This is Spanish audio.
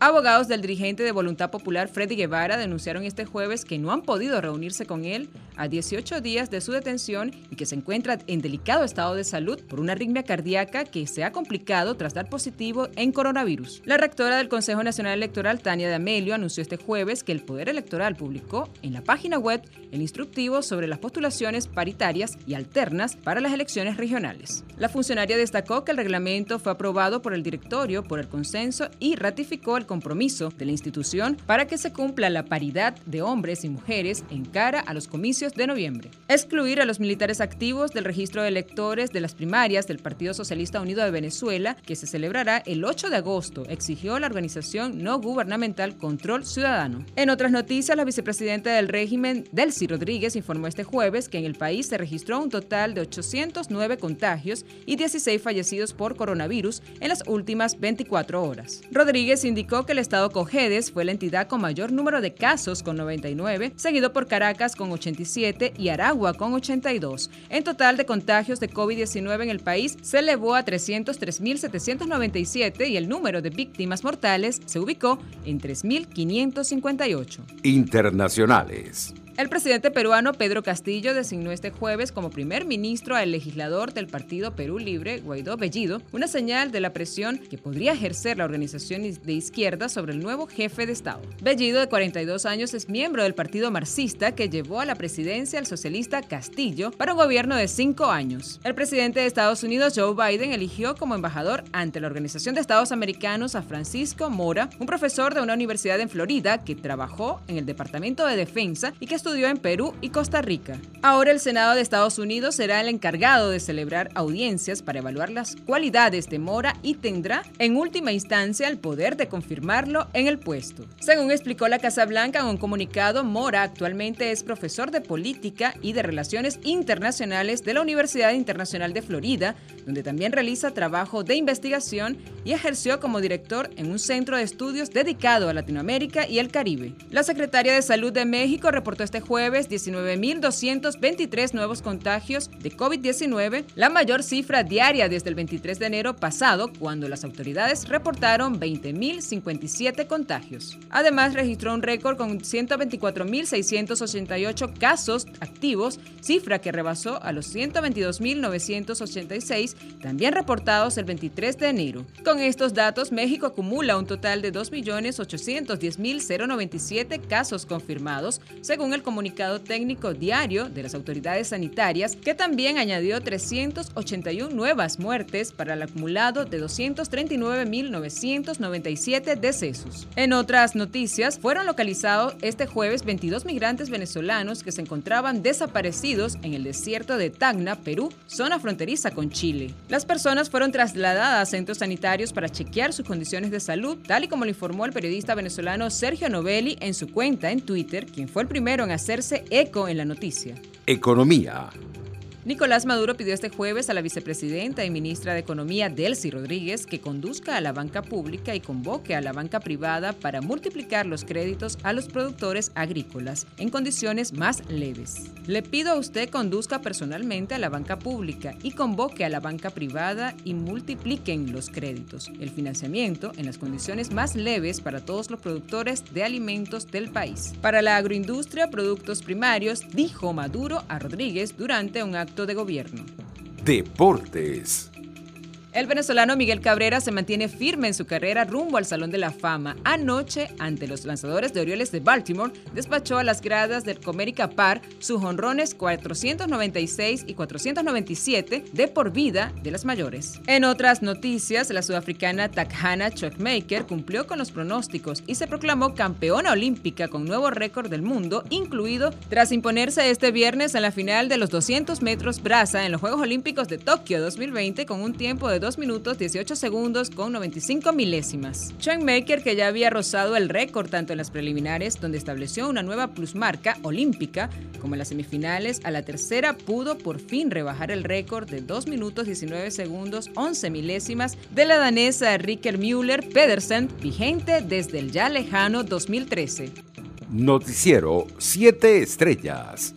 Abogados del dirigente de Voluntad Popular Freddy Guevara denunciaron este jueves que no han podido reunirse con él a 18 días de su detención y que se encuentra en delicado estado de salud por una arritmia cardíaca que se ha complicado tras dar positivo en coronavirus. La rectora del Consejo Nacional Electoral, Tania de Amelio, anunció este jueves que el Poder Electoral publicó en la página web el instructivo sobre las postulaciones paritarias y alternas para las elecciones regionales. La funcionaria destacó que el reglamento fue aprobado por el directorio por el consenso y ratificó el compromiso de la institución para que se cumpla la paridad de hombres y mujeres en cara a los comicios de noviembre. Excluir a los militares activos del registro de electores de las primarias del Partido Socialista Unido de Venezuela, que se celebrará el 8 de agosto, exigió la organización no gubernamental Control Ciudadano. En otras noticias, la vicepresidenta del régimen, Delcy Rodríguez, informó este jueves que en el país se registró un total de 809 contagios y 16 fallecidos por coronavirus en las últimas 24 horas. Rodríguez indicó que el estado Cojedes fue la entidad con mayor número de casos con 99, seguido por Caracas con 87 y Aragua con 82. En total de contagios de COVID-19 en el país se elevó a 303.797 y el número de víctimas mortales se ubicó en 3.558. Internacionales. El presidente peruano Pedro Castillo designó este jueves como primer ministro al legislador del Partido Perú Libre, Guaidó Bellido, una señal de la presión que podría ejercer la organización de izquierda sobre el nuevo jefe de Estado. Bellido, de 42 años, es miembro del Partido Marxista que llevó a la presidencia al socialista Castillo para un gobierno de cinco años. El presidente de Estados Unidos, Joe Biden, eligió como embajador ante la Organización de Estados Americanos a Francisco Mora, un profesor de una universidad en Florida que trabajó en el Departamento de Defensa y que estudió en Perú y Costa Rica. Ahora el Senado de Estados Unidos será el encargado de celebrar audiencias para evaluar las cualidades de Mora y tendrá, en última instancia, el poder de confirmarlo en el puesto. Según explicó la Casa Blanca en un comunicado, Mora actualmente es profesor de política y de relaciones internacionales de la Universidad Internacional de Florida, donde también realiza trabajo de investigación y ejerció como director en un centro de estudios dedicado a Latinoamérica y el Caribe. La secretaria de Salud de México reportó este jueves 19.223 nuevos contagios de COVID-19, la mayor cifra diaria desde el 23 de enero pasado, cuando las autoridades reportaron 20.057 contagios. Además, registró un récord con 124.688 casos activos, cifra que rebasó a los 122.986 también reportados el 23 de enero. Con estos datos, México acumula un total de 2.810.097 casos confirmados, según el comunicado técnico diario de las autoridades sanitarias, que también añadió 381 nuevas muertes para el acumulado de 239.997 decesos. En otras noticias, fueron localizados este jueves 22 migrantes venezolanos que se encontraban desaparecidos en el desierto de Tacna, Perú, zona fronteriza con Chile. Las personas fueron trasladadas a centros sanitarios para chequear sus condiciones de salud, tal y como lo informó el periodista venezolano Sergio Novelli en su cuenta en Twitter, quien fue el primero en hacerse eco en la noticia. Economía. Nicolás Maduro pidió este jueves a la vicepresidenta y ministra de Economía, Delcy Rodríguez, que conduzca a la banca pública y convoque a la banca privada para multiplicar los créditos a los productores agrícolas en condiciones más leves. Le pido a usted conduzca personalmente a la banca pública y convoque a la banca privada y multipliquen los créditos, el financiamiento en las condiciones más leves para todos los productores de alimentos del país. Para la agroindustria, productos primarios, dijo Maduro a Rodríguez durante un acto de gobierno. Deportes. El venezolano Miguel Cabrera se mantiene firme en su carrera rumbo al Salón de la Fama. Anoche, ante los lanzadores de Orioles de Baltimore, despachó a las gradas del Comerica Par sus honrones 496 y 497 de por vida de las mayores. En otras noticias, la sudafricana Takhana Chokmaker cumplió con los pronósticos y se proclamó campeona olímpica con nuevo récord del mundo, incluido tras imponerse este viernes en la final de los 200 metros braza en los Juegos Olímpicos de Tokio 2020 con un tiempo de 2 minutos 18 segundos con 95 milésimas. Maker, que ya había rozado el récord tanto en las preliminares, donde estableció una nueva plusmarca olímpica, como en las semifinales, a la tercera pudo por fin rebajar el récord de 2 minutos 19 segundos 11 milésimas de la danesa Ricker Müller Pedersen, vigente desde el ya lejano 2013. Noticiero 7 Estrellas.